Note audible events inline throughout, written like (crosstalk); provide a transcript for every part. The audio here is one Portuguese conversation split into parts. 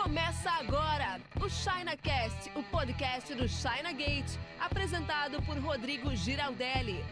Começa agora o ChinaCast, o podcast do China Gate, apresentado por Rodrigo Giraldelli.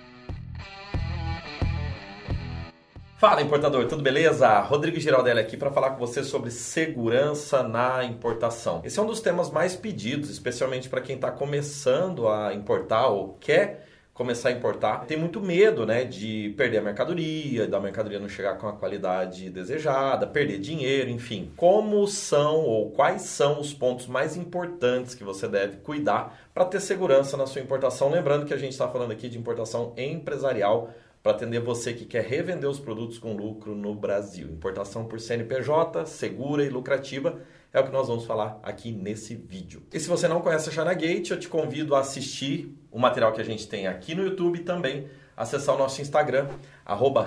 Fala importador, tudo beleza? Rodrigo Giraldelli aqui para falar com você sobre segurança na importação. Esse é um dos temas mais pedidos, especialmente para quem está começando a importar ou quer começar a importar, tem muito medo, né, de perder a mercadoria, da mercadoria não chegar com a qualidade desejada, perder dinheiro, enfim. Como são ou quais são os pontos mais importantes que você deve cuidar para ter segurança na sua importação? Lembrando que a gente está falando aqui de importação empresarial para atender você que quer revender os produtos com lucro no Brasil. Importação por CNPJ, segura e lucrativa é o que nós vamos falar aqui nesse vídeo. E se você não conhece a China Gate, eu te convido a assistir o material que a gente tem aqui no YouTube e também acessar o nosso Instagram, arroba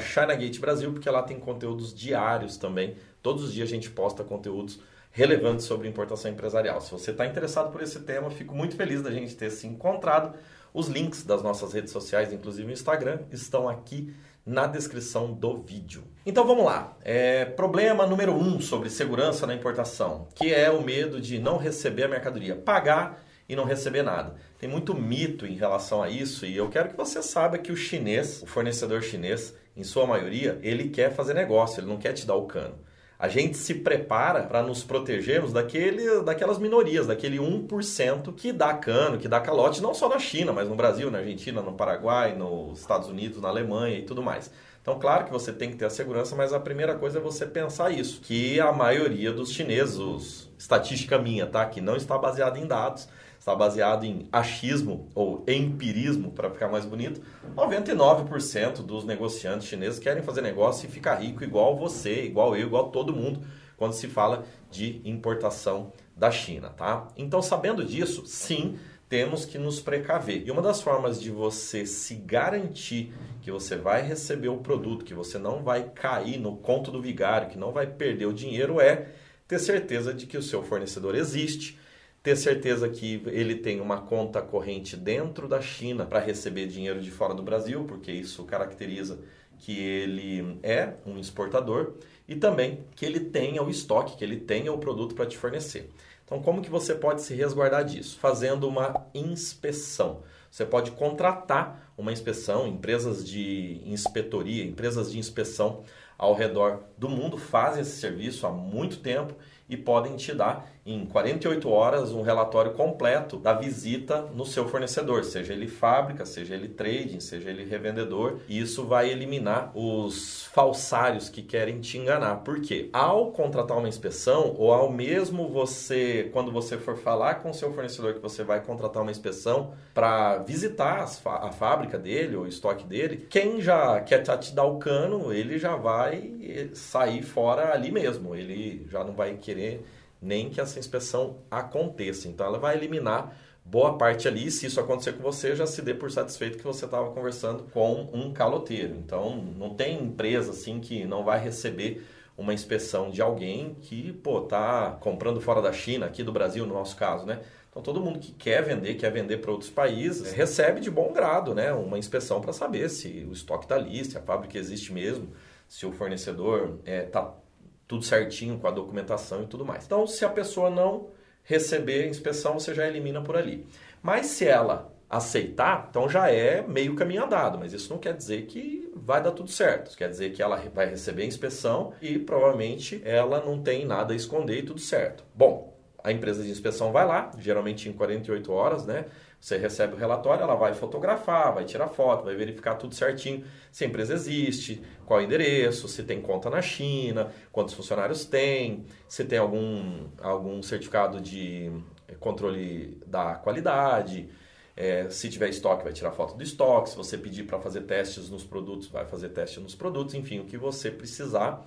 Brasil, porque lá tem conteúdos diários também. Todos os dias a gente posta conteúdos relevantes sobre importação empresarial. Se você está interessado por esse tema, fico muito feliz da gente ter se encontrado. Os links das nossas redes sociais, inclusive o Instagram, estão aqui na descrição do vídeo. Então vamos lá. É, problema número um sobre segurança na importação, que é o medo de não receber a mercadoria, pagar e não receber nada. Tem muito mito em relação a isso e eu quero que você saiba que o chinês, o fornecedor chinês, em sua maioria, ele quer fazer negócio, ele não quer te dar o cano a gente se prepara para nos protegermos daquele, daquelas minorias, daquele 1% que dá cano, que dá calote, não só na China, mas no Brasil, na Argentina, no Paraguai, nos Estados Unidos, na Alemanha e tudo mais. Então, claro que você tem que ter a segurança, mas a primeira coisa é você pensar isso, que a maioria dos chineses, estatística minha, tá, que não está baseada em dados, está baseado em achismo ou empirismo, para ficar mais bonito, 99% dos negociantes chineses querem fazer negócio e ficar rico igual você, igual eu, igual todo mundo, quando se fala de importação da China, tá? Então, sabendo disso, sim, temos que nos precaver. E uma das formas de você se garantir que você vai receber o produto, que você não vai cair no conto do vigário, que não vai perder o dinheiro, é ter certeza de que o seu fornecedor existe, ter certeza que ele tem uma conta corrente dentro da China para receber dinheiro de fora do Brasil, porque isso caracteriza que ele é um exportador e também que ele tenha o estoque, que ele tenha o produto para te fornecer. Então, como que você pode se resguardar disso? Fazendo uma inspeção. Você pode contratar uma inspeção, empresas de inspetoria, empresas de inspeção ao redor do mundo fazem esse serviço há muito tempo e podem te dar em 48 horas um relatório completo da visita no seu fornecedor, seja ele fábrica, seja ele trading, seja ele revendedor. E isso vai eliminar os falsários que querem te enganar. Por quê? Ao contratar uma inspeção ou ao mesmo você, quando você for falar com o seu fornecedor que você vai contratar uma inspeção para visitar a fábrica dele ou o estoque dele, quem já quer te dar o cano, ele já vai sair fora ali mesmo. Ele já não vai querer nem que essa inspeção aconteça. Então ela vai eliminar boa parte ali. Se isso acontecer com você, já se dê por satisfeito que você estava conversando com um caloteiro. Então não tem empresa assim que não vai receber uma inspeção de alguém que, pô, tá comprando fora da China, aqui do Brasil, no nosso caso, né? Então todo mundo que quer vender, quer vender para outros países, recebe de bom grado, né, uma inspeção para saber se o estoque está ali, se a fábrica existe mesmo, se o fornecedor está é, tudo certinho com a documentação e tudo mais. Então, se a pessoa não receber inspeção, você já elimina por ali. Mas se ela aceitar, então já é meio caminho andado, mas isso não quer dizer que vai dar tudo certo. Isso quer dizer que ela vai receber a inspeção e provavelmente ela não tem nada a esconder e tudo certo. Bom, a empresa de inspeção vai lá, geralmente em 48 horas, né? Você recebe o relatório, ela vai fotografar, vai tirar foto, vai verificar tudo certinho, se a empresa existe, qual é o endereço, se tem conta na China, quantos funcionários tem, se tem algum, algum certificado de controle da qualidade, é, se tiver estoque, vai tirar foto do estoque, se você pedir para fazer testes nos produtos, vai fazer teste nos produtos, enfim, o que você precisar,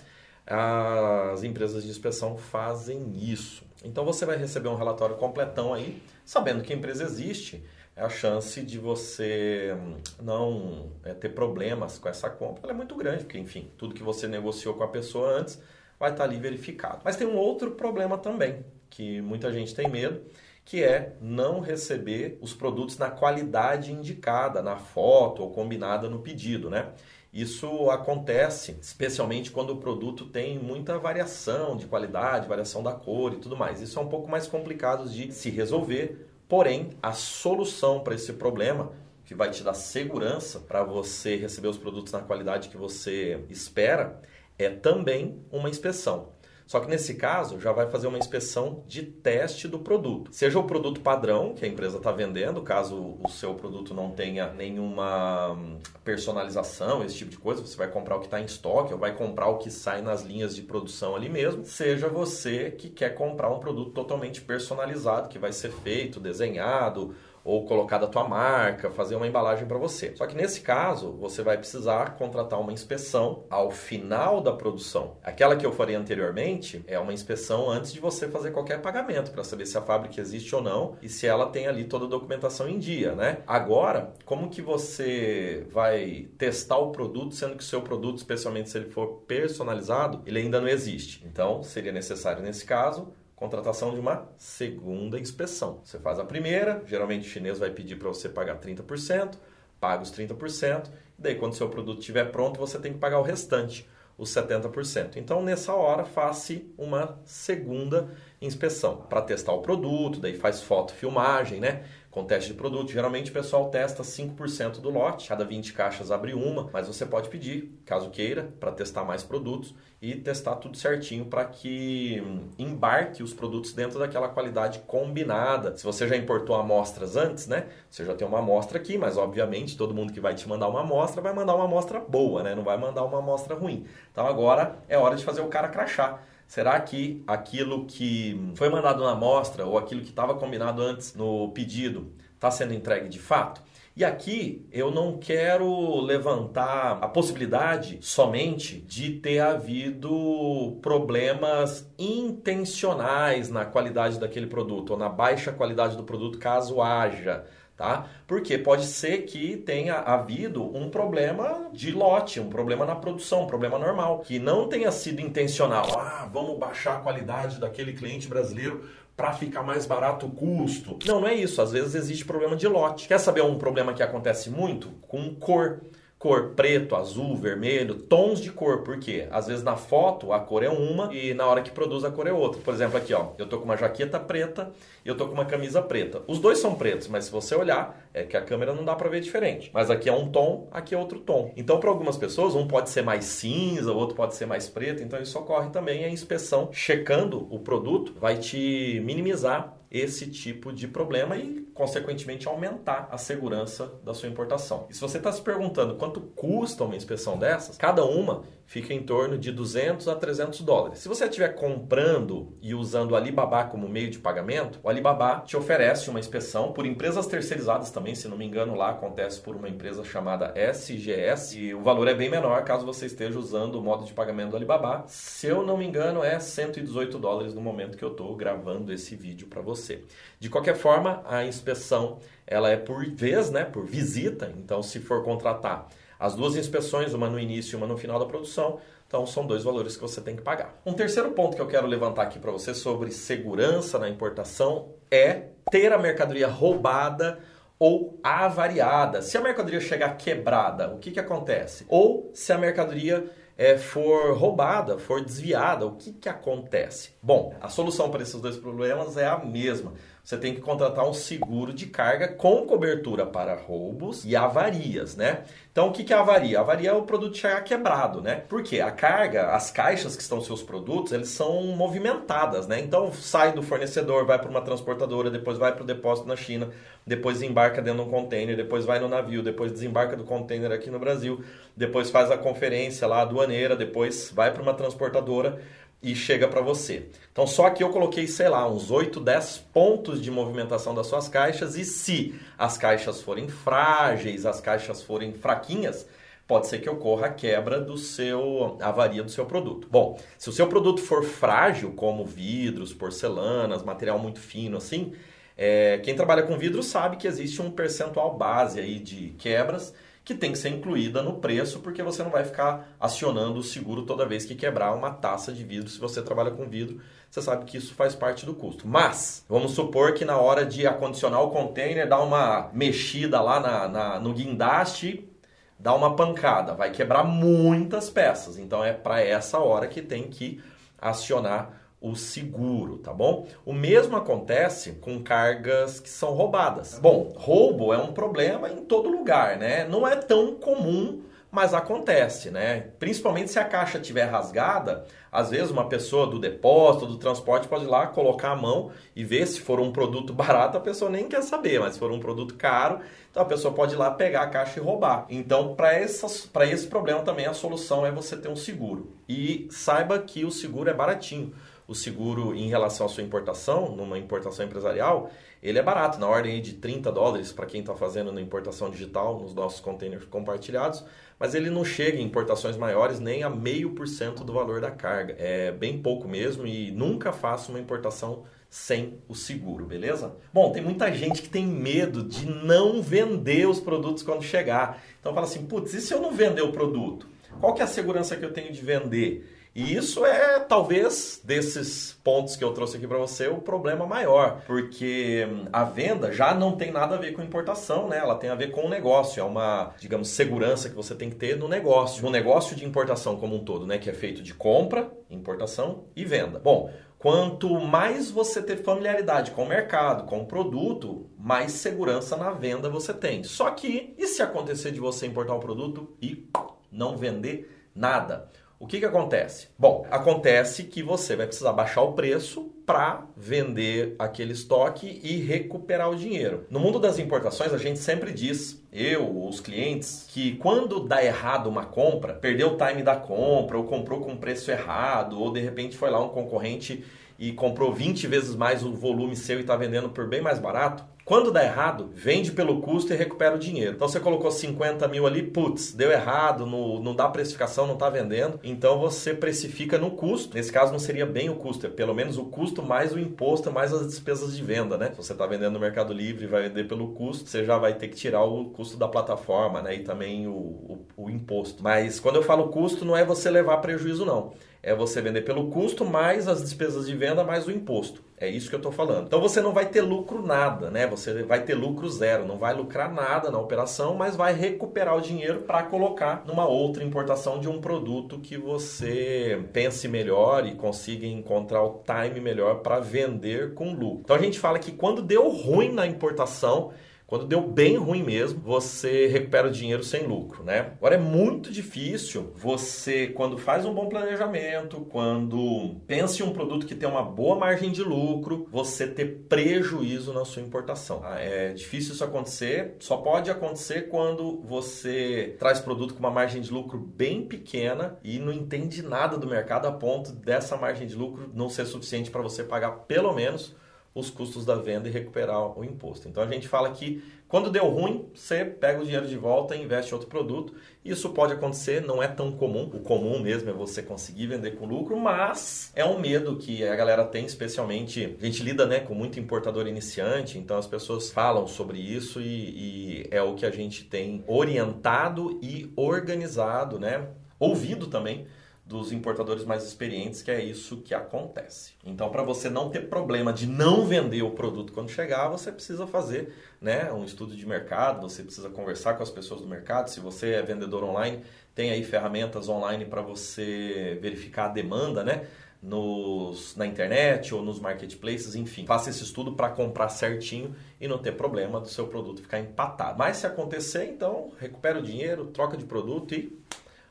as empresas de inspeção fazem isso. Então você vai receber um relatório completão aí, sabendo que a empresa existe, a chance de você hum, não é, ter problemas com essa compra é muito grande, porque enfim, tudo que você negociou com a pessoa antes vai estar ali verificado. Mas tem um outro problema também, que muita gente tem medo, que é não receber os produtos na qualidade indicada na foto ou combinada no pedido, né? Isso acontece especialmente quando o produto tem muita variação de qualidade, variação da cor e tudo mais. Isso é um pouco mais complicado de se resolver, porém, a solução para esse problema que vai te dar segurança para você receber os produtos na qualidade que você espera é também uma inspeção. Só que nesse caso já vai fazer uma inspeção de teste do produto. Seja o produto padrão que a empresa está vendendo, caso o seu produto não tenha nenhuma hum, personalização, esse tipo de coisa, você vai comprar o que está em estoque ou vai comprar o que sai nas linhas de produção ali mesmo. Seja você que quer comprar um produto totalmente personalizado, que vai ser feito, desenhado ou colocar da tua marca, fazer uma embalagem para você. Só que nesse caso, você vai precisar contratar uma inspeção ao final da produção. Aquela que eu falei anteriormente é uma inspeção antes de você fazer qualquer pagamento para saber se a fábrica existe ou não e se ela tem ali toda a documentação em dia, né? Agora, como que você vai testar o produto sendo que o seu produto, especialmente se ele for personalizado, ele ainda não existe? Então, seria necessário nesse caso contratação de uma segunda inspeção. Você faz a primeira, geralmente o chinês vai pedir para você pagar 30%, paga os 30%, e daí quando seu produto estiver pronto, você tem que pagar o restante, os 70%. Então, nessa hora, faça uma segunda inspeção para testar o produto, daí faz foto, filmagem, né? Com teste de produto. Geralmente o pessoal testa 5% do lote, cada 20 caixas abre uma, mas você pode pedir, caso queira, para testar mais produtos e testar tudo certinho para que hum, embarque os produtos dentro daquela qualidade combinada. Se você já importou amostras antes, né? Você já tem uma amostra aqui, mas obviamente todo mundo que vai te mandar uma amostra vai mandar uma amostra boa, né? Não vai mandar uma amostra ruim. Então agora é hora de fazer o cara crachar. Será que aquilo que foi mandado na amostra ou aquilo que estava combinado antes no pedido está sendo entregue de fato? E aqui eu não quero levantar a possibilidade somente de ter havido problemas intencionais na qualidade daquele produto ou na baixa qualidade do produto, caso haja tá? Porque pode ser que tenha havido um problema de lote, um problema na produção, um problema normal, que não tenha sido intencional. Ah, vamos baixar a qualidade daquele cliente brasileiro para ficar mais barato o custo. Não, não é isso. Às vezes existe problema de lote. Quer saber um problema que acontece muito? Com cor cor preto, azul, vermelho, tons de cor, porque às vezes na foto a cor é uma e na hora que produz a cor é outra. Por exemplo, aqui ó, eu tô com uma jaqueta preta e eu tô com uma camisa preta. Os dois são pretos, mas se você olhar, é que a câmera não dá para ver diferente. Mas aqui é um tom, aqui é outro tom. Então, para algumas pessoas, um pode ser mais cinza, o outro pode ser mais preto, então isso ocorre também a inspeção checando o produto vai te minimizar esse tipo de problema e, consequentemente, aumentar a segurança da sua importação. E se você está se perguntando quanto custa uma inspeção dessas, cada uma fica em torno de 200 a 300 dólares. Se você estiver comprando e usando o Alibaba como meio de pagamento, o Alibaba te oferece uma inspeção por empresas terceirizadas também, se não me engano, lá acontece por uma empresa chamada SGS e o valor é bem menor caso você esteja usando o modo de pagamento do Alibaba. Se eu não me engano, é 118 dólares no momento que eu estou gravando esse vídeo para você. De qualquer forma, a inspeção ela é por vez, né, por visita, então se for contratar as duas inspeções, uma no início e uma no final da produção. Então, são dois valores que você tem que pagar. Um terceiro ponto que eu quero levantar aqui para você sobre segurança na importação é ter a mercadoria roubada ou avariada. Se a mercadoria chegar quebrada, o que, que acontece? Ou se a mercadoria é, for roubada, for desviada, o que, que acontece? Bom, a solução para esses dois problemas é a mesma você tem que contratar um seguro de carga com cobertura para roubos e avarias, né? Então, o que é avaria? Avaria é o produto chegar quebrado, né? Porque a carga, as caixas que estão seus produtos, eles são movimentadas, né? Então, sai do fornecedor, vai para uma transportadora, depois vai para o depósito na China, depois embarca dentro de um container, depois vai no navio, depois desembarca do container aqui no Brasil, depois faz a conferência lá aduaneira, depois vai para uma transportadora e chega para você. Então só aqui eu coloquei, sei lá, uns 8, 10 pontos de movimentação das suas caixas e se as caixas forem frágeis, as caixas forem fraquinhas, pode ser que ocorra a quebra do seu a avaria do seu produto. Bom, se o seu produto for frágil, como vidros, porcelanas, material muito fino assim, é, quem trabalha com vidro sabe que existe um percentual base aí de quebras que tem que ser incluída no preço, porque você não vai ficar acionando o seguro toda vez que quebrar uma taça de vidro. Se você trabalha com vidro, você sabe que isso faz parte do custo. Mas, vamos supor que na hora de acondicionar o container, dá uma mexida lá na, na no guindaste, dar uma pancada, vai quebrar muitas peças. Então é para essa hora que tem que acionar o seguro, tá bom? O mesmo acontece com cargas que são roubadas. Bom, roubo é um problema em todo lugar, né? Não é tão comum, mas acontece, né? Principalmente se a caixa estiver rasgada, às vezes uma pessoa do depósito, do transporte pode ir lá colocar a mão e ver se for um produto (laughs) barato, a pessoa nem quer saber, mas se for um produto caro, então a pessoa pode ir lá pegar a caixa e roubar. Então, para esse problema também a solução é você ter um seguro. E saiba que o seguro é baratinho o seguro em relação à sua importação, numa importação empresarial, ele é barato, na ordem de 30 dólares para quem está fazendo na importação digital, nos nossos containers compartilhados, mas ele não chega em importações maiores nem a meio por cento do valor da carga. É bem pouco mesmo e nunca faça uma importação sem o seguro, beleza? Bom, tem muita gente que tem medo de não vender os produtos quando chegar. Então fala assim, putz, e se eu não vender o produto? Qual que é a segurança que eu tenho de vender? E isso é, talvez, desses pontos que eu trouxe aqui para você, o problema maior, porque a venda já não tem nada a ver com importação, né? Ela tem a ver com o negócio, é uma, digamos, segurança que você tem que ter no negócio, no negócio de importação como um todo, né? Que é feito de compra, importação e venda. Bom, Quanto mais você ter familiaridade com o mercado, com o produto, mais segurança na venda você tem. Só que, e se acontecer de você importar um produto e não vender nada? O que, que acontece? Bom, acontece que você vai precisar baixar o preço para vender aquele estoque e recuperar o dinheiro. No mundo das importações, a gente sempre diz, eu, os clientes, que quando dá errado uma compra, perdeu o time da compra, ou comprou com preço errado, ou de repente foi lá um concorrente e comprou 20 vezes mais o volume seu e está vendendo por bem mais barato, quando dá errado, vende pelo custo e recupera o dinheiro. Então você colocou 50 mil ali, putz, deu errado, no, não dá precificação, não está vendendo. Então você precifica no custo. Nesse caso não seria bem o custo, é pelo menos o custo mais o imposto, mais as despesas de venda, né? Se você está vendendo no Mercado Livre e vai vender pelo custo, você já vai ter que tirar o custo da plataforma, né? E também o, o, o imposto. Mas quando eu falo custo, não é você levar prejuízo, não é você vender pelo custo mais as despesas de venda mais o imposto. É isso que eu estou falando. Então você não vai ter lucro nada, né? Você vai ter lucro zero, não vai lucrar nada na operação, mas vai recuperar o dinheiro para colocar numa outra importação de um produto que você pense melhor e consiga encontrar o time melhor para vender com lucro. Então a gente fala que quando deu ruim na importação, quando deu bem ruim mesmo, você recupera o dinheiro sem lucro, né? Agora é muito difícil você, quando faz um bom planejamento, quando pensa em um produto que tem uma boa margem de lucro, você ter prejuízo na sua importação. Ah, é difícil isso acontecer, só pode acontecer quando você traz produto com uma margem de lucro bem pequena e não entende nada do mercado a ponto dessa margem de lucro não ser suficiente para você pagar pelo menos os custos da venda e recuperar o imposto. Então a gente fala que quando deu ruim, você pega o dinheiro de volta e investe em outro produto. Isso pode acontecer, não é tão comum. O comum mesmo é você conseguir vender com lucro, mas é um medo que a galera tem, especialmente. A gente lida né, com muito importador iniciante, então as pessoas falam sobre isso e, e é o que a gente tem orientado e organizado, né? Ouvido também dos importadores mais experientes, que é isso que acontece. Então, para você não ter problema de não vender o produto quando chegar, você precisa fazer né, um estudo de mercado, você precisa conversar com as pessoas do mercado. Se você é vendedor online, tem aí ferramentas online para você verificar a demanda, né? Nos, na internet ou nos marketplaces, enfim. Faça esse estudo para comprar certinho e não ter problema do seu produto ficar empatado. Mas se acontecer, então recupera o dinheiro, troca de produto e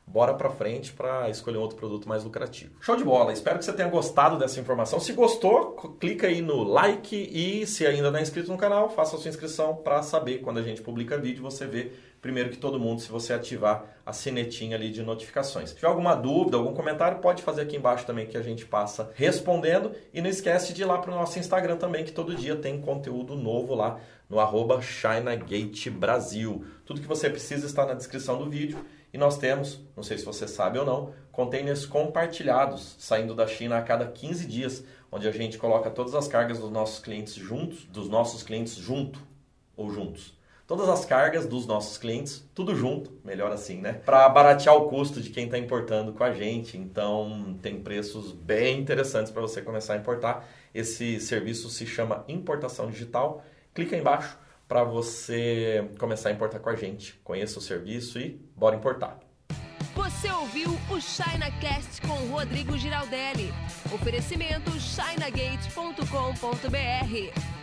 bora para frente para escolher um outro produto mais lucrativo. Show de bola! Espero que você tenha gostado dessa informação. Se gostou, clica aí no like e se ainda não é inscrito no canal, faça a sua inscrição para saber quando a gente publica vídeo, você vê primeiro que todo mundo se você ativar a sinetinha ali de notificações. Se tiver alguma dúvida, algum comentário, pode fazer aqui embaixo também que a gente passa respondendo e não esquece de ir lá para o nosso Instagram também que todo dia tem conteúdo novo lá no arroba Brasil. Tudo que você precisa está na descrição do vídeo e nós temos, não sei se você sabe ou não, containers compartilhados saindo da China a cada 15 dias, onde a gente coloca todas as cargas dos nossos clientes juntos, dos nossos clientes junto ou juntos. Todas as cargas dos nossos clientes, tudo junto, melhor assim, né? Para baratear o custo de quem está importando com a gente. Então, tem preços bem interessantes para você começar a importar. Esse serviço se chama Importação Digital. Clica aí embaixo para você começar a importar com a gente. Conheça o serviço e bora importar. Você ouviu o ChinaCast com Rodrigo Giraldelli. Oferecimento chinagate.com.br.